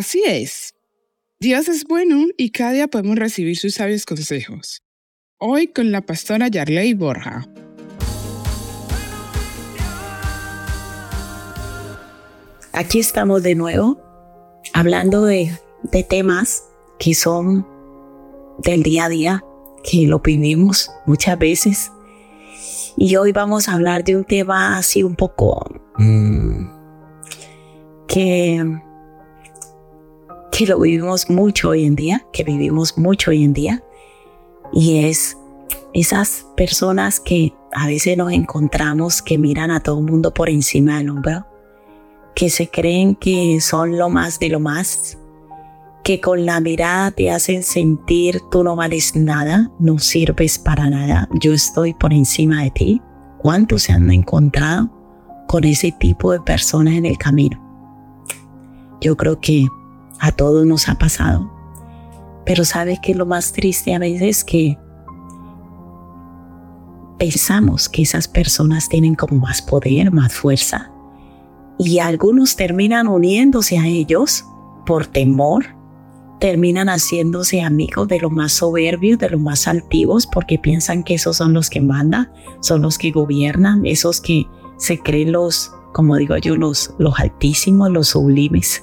Así es. Dios es bueno y cada día podemos recibir sus sabios consejos. Hoy con la pastora Yarley Borja. Aquí estamos de nuevo hablando de, de temas que son del día a día, que lo vivimos muchas veces. Y hoy vamos a hablar de un tema así un poco mm, que, que lo vivimos mucho hoy en día, que vivimos mucho hoy en día. Y es esas personas que a veces nos encontramos que miran a todo el mundo por encima del hombro, que se creen que son lo más de lo más, que con la mirada te hacen sentir tú no vales nada, no sirves para nada, yo estoy por encima de ti. ¿Cuántos se han encontrado con ese tipo de personas en el camino? Yo creo que a todos nos ha pasado. Pero sabes que lo más triste a veces que pensamos que esas personas tienen como más poder, más fuerza. Y algunos terminan uniéndose a ellos por temor, terminan haciéndose amigos de los más soberbios, de los más altivos, porque piensan que esos son los que mandan, son los que gobiernan, esos que se creen los, como digo yo, los, los altísimos, los sublimes.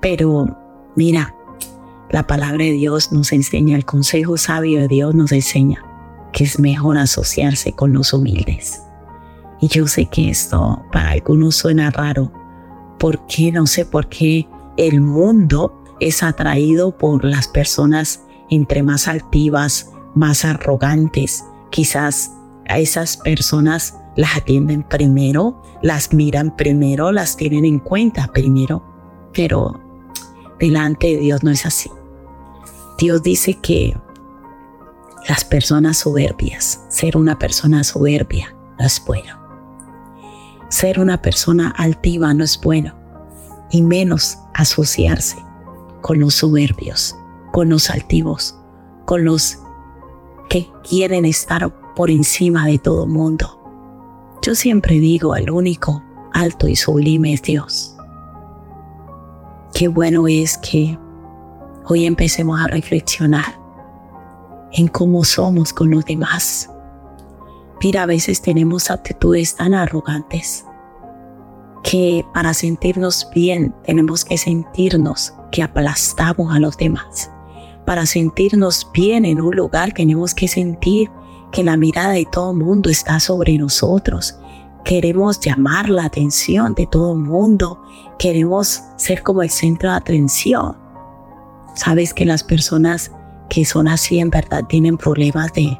Pero mira, la palabra de Dios nos enseña, el consejo sabio de Dios nos enseña que es mejor asociarse con los humildes. Y yo sé que esto para algunos suena raro, porque no sé por qué el mundo es atraído por las personas entre más altivas, más arrogantes. Quizás a esas personas las atienden primero, las miran primero, las tienen en cuenta primero, pero delante de Dios no es así. Dios dice que las personas soberbias, ser una persona soberbia no es bueno. Ser una persona altiva no es bueno, y menos asociarse con los soberbios, con los altivos, con los que quieren estar por encima de todo mundo. Yo siempre digo, el único alto y sublime es Dios. Qué bueno es que hoy empecemos a reflexionar en cómo somos con los demás. Mira, a veces tenemos actitudes tan arrogantes que para sentirnos bien tenemos que sentirnos que aplastamos a los demás. Para sentirnos bien en un lugar tenemos que sentir que la mirada de todo el mundo está sobre nosotros. Queremos llamar la atención de todo el mundo. Queremos ser como el centro de atención. Sabes que las personas que son así en verdad tienen problemas de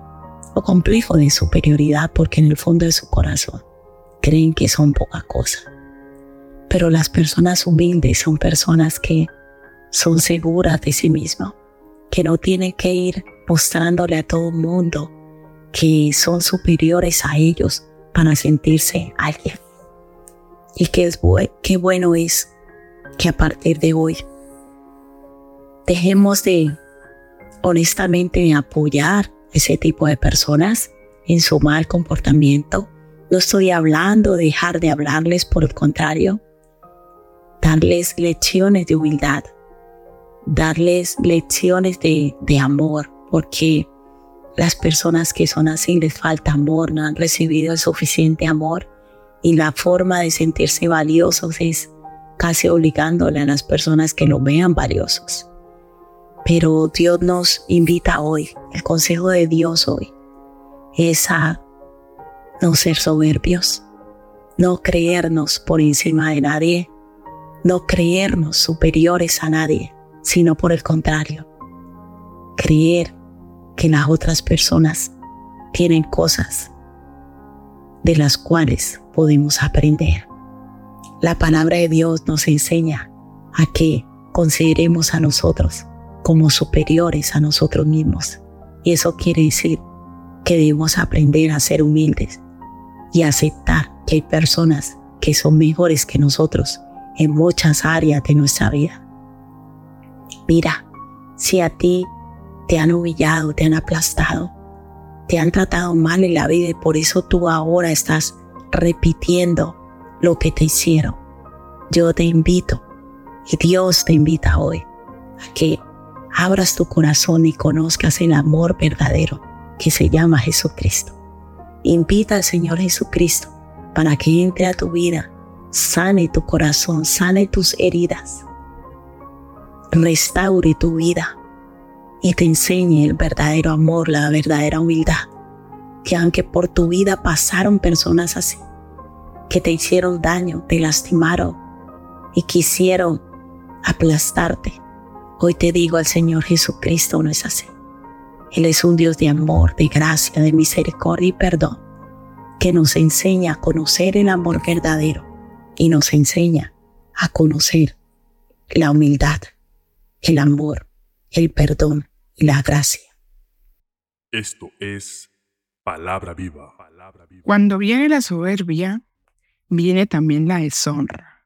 o complejo de superioridad porque en el fondo de su corazón creen que son poca cosa. Pero las personas humildes son personas que son seguras de sí mismas, que no tienen que ir mostrándole a todo el mundo que son superiores a ellos para sentirse alguien. Y que es qué bueno es que a partir de hoy dejemos de honestamente apoyar ese tipo de personas en su mal comportamiento. No estoy hablando de dejar de hablarles, por el contrario, darles lecciones de humildad, darles lecciones de, amor, porque las personas que son así les falta amor, no han recibido el suficiente amor y la forma de sentirse valiosos es casi obligándole a las personas que lo vean valiosos. Pero Dios nos invita hoy, el consejo de Dios hoy es a no ser soberbios, no creernos por encima de nadie, no creernos superiores a nadie, sino por el contrario, creer que las otras personas tienen cosas de las cuales podemos aprender. La palabra de Dios nos enseña a que consideremos a nosotros como superiores a nosotros mismos. Y eso quiere decir que debemos aprender a ser humildes y aceptar que hay personas que son mejores que nosotros en muchas áreas de nuestra vida. Mira, si a ti te han humillado, te han aplastado, te han tratado mal en la vida y por eso tú ahora estás repitiendo lo que te hicieron. Yo te invito y Dios te invita hoy a que abras tu corazón y conozcas el amor verdadero que se llama Jesucristo. Invita al Señor Jesucristo para que entre a tu vida, sane tu corazón, sane tus heridas, restaure tu vida y te enseñe el verdadero amor, la verdadera humildad. Que aunque por tu vida pasaron personas así, que te hicieron daño, te lastimaron y quisieron aplastarte, hoy te digo al Señor Jesucristo no es así. Él es un Dios de amor, de gracia, de misericordia y perdón, que nos enseña a conocer el amor verdadero y nos enseña a conocer la humildad, el amor, el perdón y la gracia. Esto es palabra viva. Cuando viene la soberbia, viene también la deshonra.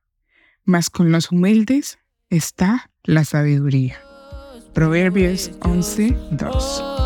Mas con los humildes está la sabiduría. Proverbios 11, 2.